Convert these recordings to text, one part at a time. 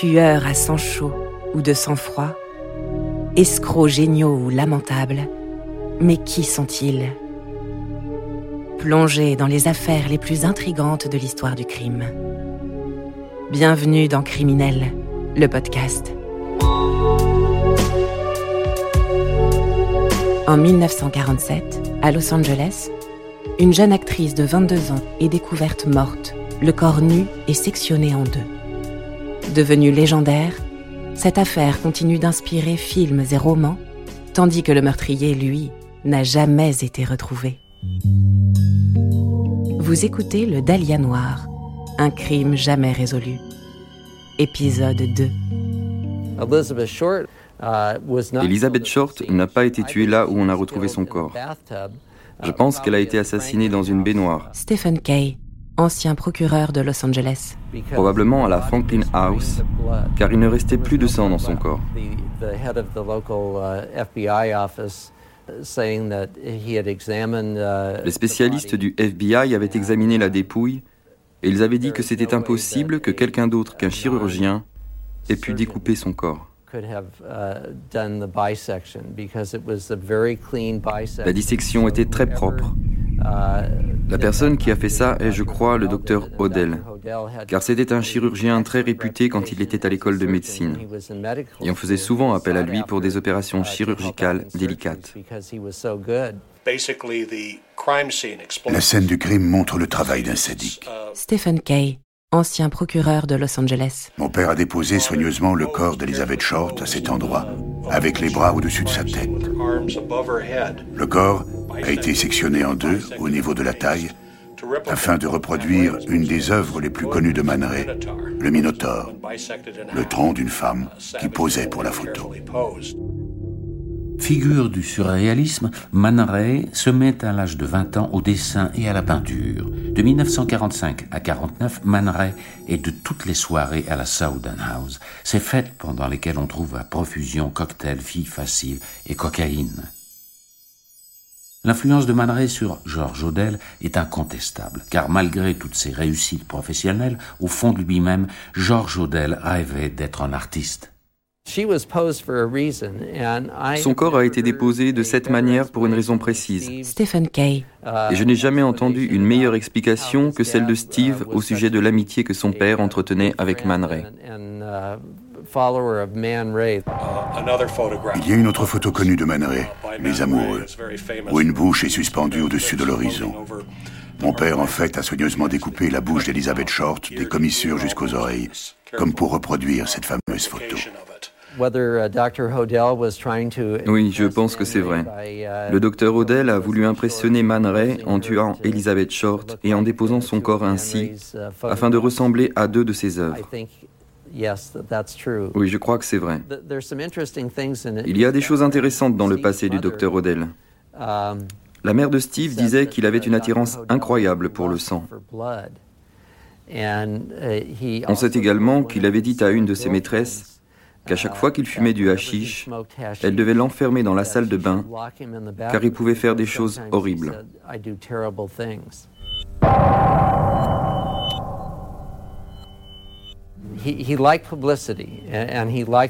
tueurs à sang chaud ou de sang froid, escrocs géniaux ou lamentables, mais qui sont-ils? Plongés dans les affaires les plus intrigantes de l'histoire du crime. Bienvenue dans Criminel, le podcast. En 1947, à Los Angeles, une jeune actrice de 22 ans est découverte morte, le corps nu et sectionné en deux. Devenue légendaire, cette affaire continue d'inspirer films et romans, tandis que le meurtrier, lui, n'a jamais été retrouvé. Vous écoutez Le Dahlia Noir, un crime jamais résolu. Épisode 2. Elizabeth Short n'a pas été tuée là où on a retrouvé son corps. Je pense qu'elle a été assassinée dans une baignoire. Stephen Kay, ancien procureur de Los Angeles. Probablement à la Franklin House, car il ne restait plus de sang dans son corps. Les spécialistes du FBI avaient examiné la dépouille et ils avaient dit que c'était impossible que quelqu'un d'autre qu'un chirurgien ait pu découper son corps. La dissection était très propre. La personne qui a fait ça est, je crois, le docteur Odell, car c'était un chirurgien très réputé quand il était à l'école de médecine. Et on faisait souvent appel à lui pour des opérations chirurgicales délicates. La scène du crime montre le travail d'un sadique. Stephen Kay, ancien procureur de Los Angeles. Mon père a déposé soigneusement le corps d'Elizabeth Short à cet endroit, avec les bras au-dessus de sa tête. Le corps a été sectionné en deux au niveau de la taille afin de reproduire une des œuvres les plus connues de Man Ray, le Minotaure, le tronc d'une femme qui posait pour la photo. Figure du surréalisme, Man Ray se met à l'âge de 20 ans au dessin et à la peinture. De 1945 à 49, Man est de toutes les soirées à la Southern House, ces fêtes pendant lesquelles on trouve à profusion cocktails, filles faciles et cocaïne. L'influence de Man Ray sur George Odell est incontestable, car malgré toutes ses réussites professionnelles, au fond de lui-même, George Odell rêvait d'être un artiste. Son corps a été déposé de cette manière pour une raison précise. Stephen Kay. Et je n'ai jamais entendu une meilleure explication que celle de Steve au sujet de l'amitié que son père entretenait avec Man Ray. Il y a une autre photo connue de Man Ray, Les Amoureux, où une bouche est suspendue au-dessus de l'horizon. Mon père, en fait, a soigneusement découpé la bouche d'Elizabeth Short, des commissures jusqu'aux oreilles, comme pour reproduire cette fameuse photo. Oui, je pense que c'est vrai. Le docteur Odell a voulu impressionner Man Ray en tuant Elizabeth Short et en déposant son corps ainsi, afin de ressembler à deux de ses œuvres. Oui, je crois que c'est vrai. Il y a des choses intéressantes dans le passé du docteur Odell. La mère de Steve disait qu'il avait une attirance incroyable pour le sang. On sait également qu'il avait dit à une de ses maîtresses qu'à chaque fois qu'il fumait du hashish, elle devait l'enfermer dans la salle de bain car il pouvait faire des choses horribles.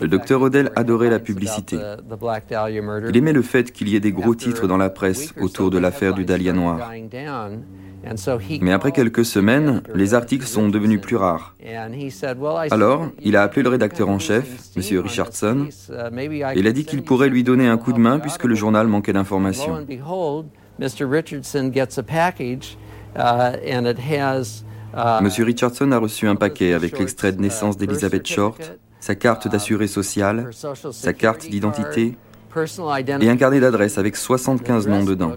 Le docteur Odell adorait la publicité. Il aimait le fait qu'il y ait des gros titres dans la presse autour de l'affaire du Dahlia Noir. Mais après quelques semaines, les articles sont devenus plus rares. Alors, il a appelé le rédacteur en chef, M. Richardson, et il a dit qu'il pourrait lui donner un coup de main puisque le journal manquait d'informations. Monsieur Richardson a reçu un paquet avec l'extrait de naissance d'Elizabeth Short, sa carte d'assuré social, sa carte d'identité et un carnet d'adresse avec 75 noms dedans.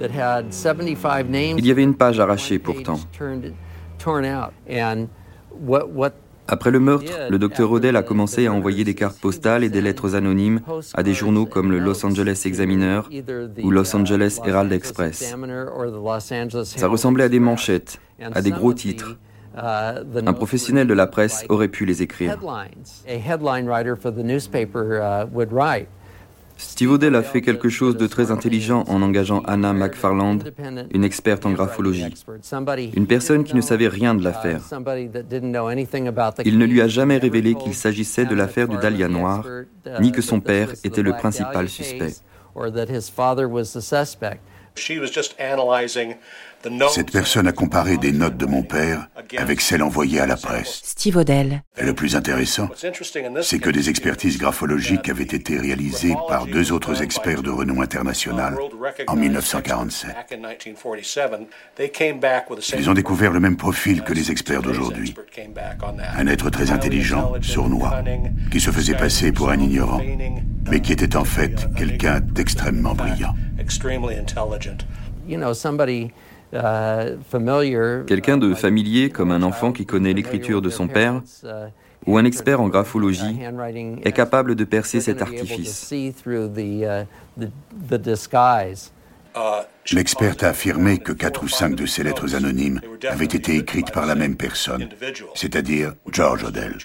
Il y avait une page arrachée pourtant. Après le meurtre, le docteur Odell a commencé à envoyer des cartes postales et des lettres anonymes à des journaux comme le Los Angeles Examiner ou Los Angeles Herald Express. Ça ressemblait à des manchettes, à des gros titres. Un professionnel de la presse aurait pu les écrire. Steve Odell a fait quelque chose de très intelligent en engageant Anna McFarland, une experte en graphologie, une personne qui ne savait rien de l'affaire. Il ne lui a jamais révélé qu'il s'agissait de l'affaire du Dahlia noir, ni que son père était le principal suspect. Cette personne a comparé des notes de mon père avec celles envoyées à la presse. Steve Odell. Et le plus intéressant, c'est que des expertises graphologiques avaient été réalisées par deux autres experts de renom international en 1947. Ils ont découvert le même profil que les experts d'aujourd'hui. Un être très intelligent, sournois, qui se faisait passer pour un ignorant, mais qui était en fait quelqu'un d'extrêmement brillant. Uh, Quelqu'un de familier comme un enfant qui connaît l'écriture de son père uh, ou un expert en graphologie est capable de percer cet artifice. Uh, L'expert a affirmé que quatre ou cinq de ces lettres anonymes avaient été écrites par la même personne, c'est-à-dire George Odell.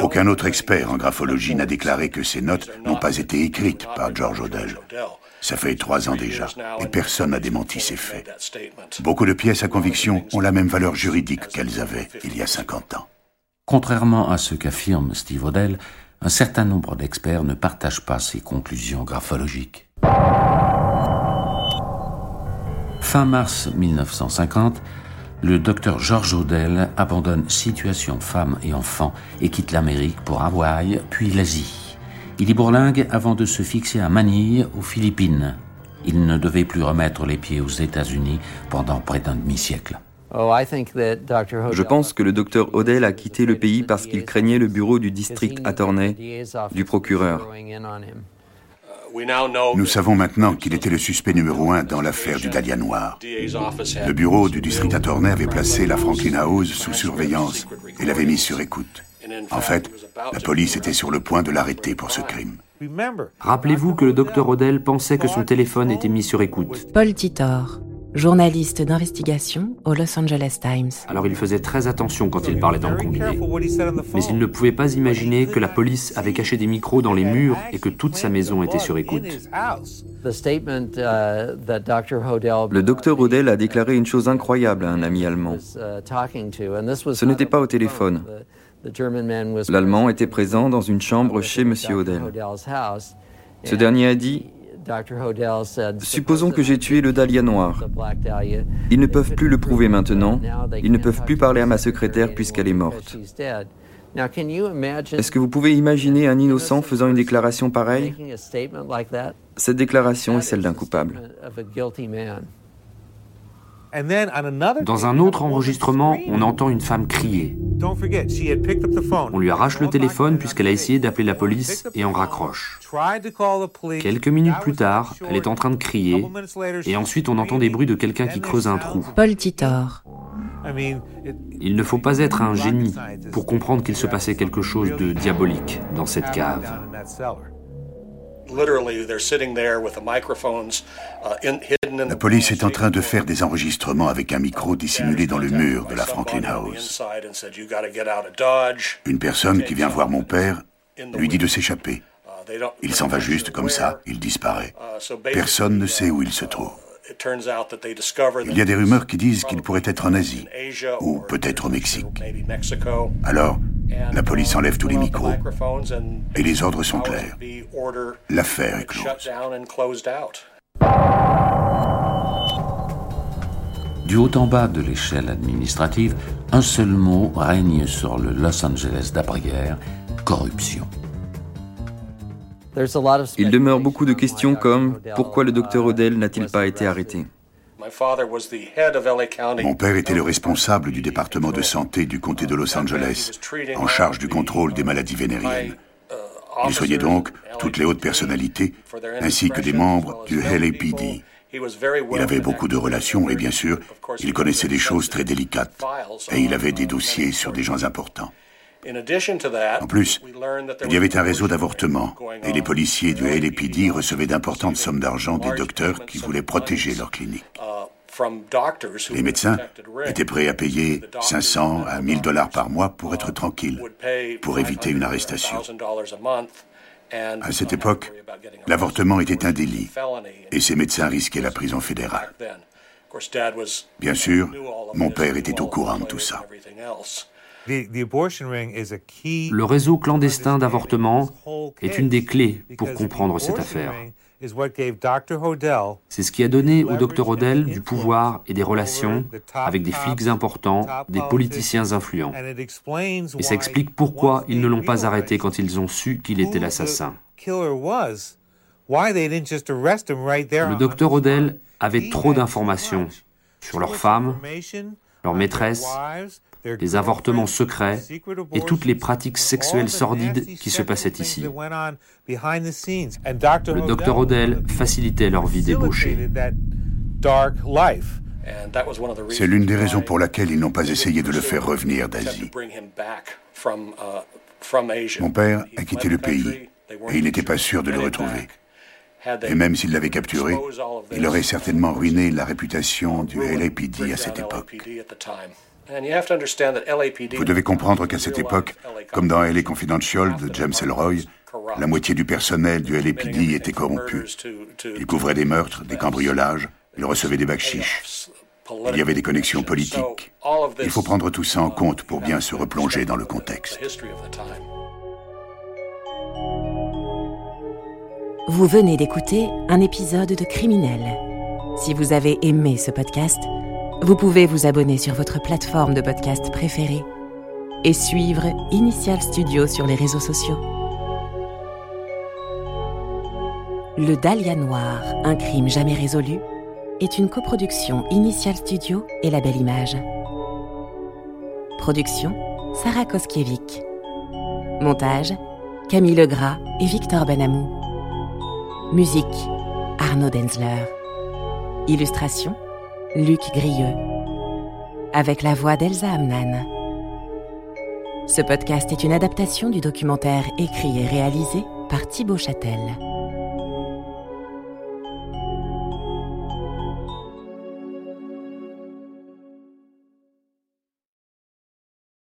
Aucun autre expert en graphologie n'a déclaré que ces notes n'ont pas été écrites par George Odell. Ça fait trois ans déjà, et personne n'a démenti ces faits. Beaucoup de pièces à conviction ont la même valeur juridique qu'elles avaient il y a 50 ans. Contrairement à ce qu'affirme Steve Odell, un certain nombre d'experts ne partagent pas ces conclusions graphologiques. Fin mars 1950, le docteur George Odell abandonne Situation Femmes et Enfants et quitte l'Amérique pour Hawaï, puis l'Asie. Il y bourlingue avant de se fixer à Manille, aux Philippines. Il ne devait plus remettre les pieds aux États-Unis pendant près d'un demi-siècle. Oh, Je pense que le docteur Odell a quitté le pays parce qu'il craignait le bureau du district attorney, du procureur. Nous savons maintenant qu'il était le suspect numéro un dans l'affaire du Dahlia Noir. Le bureau du district attorney avait placé la Franklin House sous surveillance et l'avait mis sur écoute. En fait, la police était sur le point de l'arrêter pour ce crime. Rappelez-vous que le docteur Odell pensait que son téléphone était mis sur écoute. Paul Titor, journaliste d'investigation au Los Angeles Times. Alors il faisait très attention quand il parlait dans le combiné. Mais il ne pouvait pas imaginer que la police avait caché des micros dans les murs et que toute sa maison était sur écoute. Le docteur Odell a déclaré une chose incroyable à un ami allemand. Ce n'était pas au téléphone. L'Allemand était présent dans une chambre chez M. Odell. Ce dernier a dit Supposons que j'ai tué le dahlia noir. Ils ne peuvent plus le prouver maintenant. Ils ne peuvent plus parler à ma secrétaire puisqu'elle est morte. Est-ce que vous pouvez imaginer un innocent faisant une déclaration pareille? Cette déclaration est celle d'un coupable. Dans un autre enregistrement, on entend une femme crier. On lui arrache le téléphone puisqu'elle a essayé d'appeler la police et en raccroche. Quelques minutes plus tard, elle est en train de crier et ensuite on entend des bruits de quelqu'un qui creuse un trou. Paul Titor. Il ne faut pas être un génie pour comprendre qu'il se passait quelque chose de diabolique dans cette cave. La police est en train de faire des enregistrements avec un micro dissimulé dans le mur de la Franklin House. Une personne qui vient voir mon père lui dit de s'échapper. Uh, il s'en va juste comme ça, il disparaît. Uh, Personne ne sait où il se trouve. Il y a des rumeurs qui disent qu'il pourrait être en Asie, ou peut-être au Mexique. Alors, la police enlève tous les micros, et les ordres sont clairs. L'affaire est close. Du haut en bas de l'échelle administrative, un seul mot règne sur le Los Angeles d'après-guerre, corruption. Il demeure beaucoup de questions comme pourquoi le docteur Odell n'a-t-il pas été arrêté? Mon père était le responsable du département de santé du comté de Los Angeles, en charge du contrôle des maladies vénériennes. Il soignait donc toutes les hautes personnalités, ainsi que des membres du LAPD. Il avait beaucoup de relations et bien sûr, il connaissait des choses très délicates et il avait des dossiers sur des gens importants. En plus, il y avait un réseau d'avortements et les policiers du LAPD recevaient d'importantes sommes d'argent des docteurs qui voulaient protéger leur clinique. Les médecins étaient prêts à payer 500 à 1000 dollars par mois pour être tranquilles, pour éviter une arrestation. À cette époque, l'avortement était un délit et ses médecins risquaient la prison fédérale. Bien sûr, mon père était au courant de tout ça. Le réseau clandestin d'avortement est une des clés pour comprendre cette affaire. C'est ce qui a donné au Dr Odell du pouvoir et des relations avec des flics importants, des politiciens influents. Et ça explique pourquoi ils ne l'ont pas arrêté quand ils ont su qu'il était l'assassin. Le Dr Odell avait trop d'informations sur leurs femmes, leurs maîtresses, les avortements secrets et toutes les pratiques sexuelles sordides qui se passaient ici. Le docteur Odell facilitait leur vie débauchée. C'est l'une des raisons pour laquelle ils n'ont pas essayé de le faire revenir d'Asie. Mon père a quitté le pays et il n'était pas sûr de le retrouver. Et même s'il l'avait capturé, il aurait certainement ruiné la réputation du LAPD à cette époque. Vous devez comprendre qu'à cette époque, comme dans LA Confidential de James Elroy, la moitié du personnel du LAPD était corrompu. Il couvrait des meurtres, des cambriolages, il recevait des chiches. Il y avait des connexions politiques. Il faut prendre tout ça en compte pour bien se replonger dans le contexte. Vous venez d'écouter un épisode de Criminel. Si vous avez aimé ce podcast, vous pouvez vous abonner sur votre plateforme de podcast préférée et suivre Initial Studio sur les réseaux sociaux. Le Dahlia Noir, un crime jamais résolu, est une coproduction Initial Studio et La Belle Image. Production Sarah Koskiewicz. Montage Camille Legras et Victor Benamou. Musique Arnaud Denzler. Illustration Luc Grieux, avec la voix d'Elsa Amnan. Ce podcast est une adaptation du documentaire écrit et réalisé par Thibaut Châtel.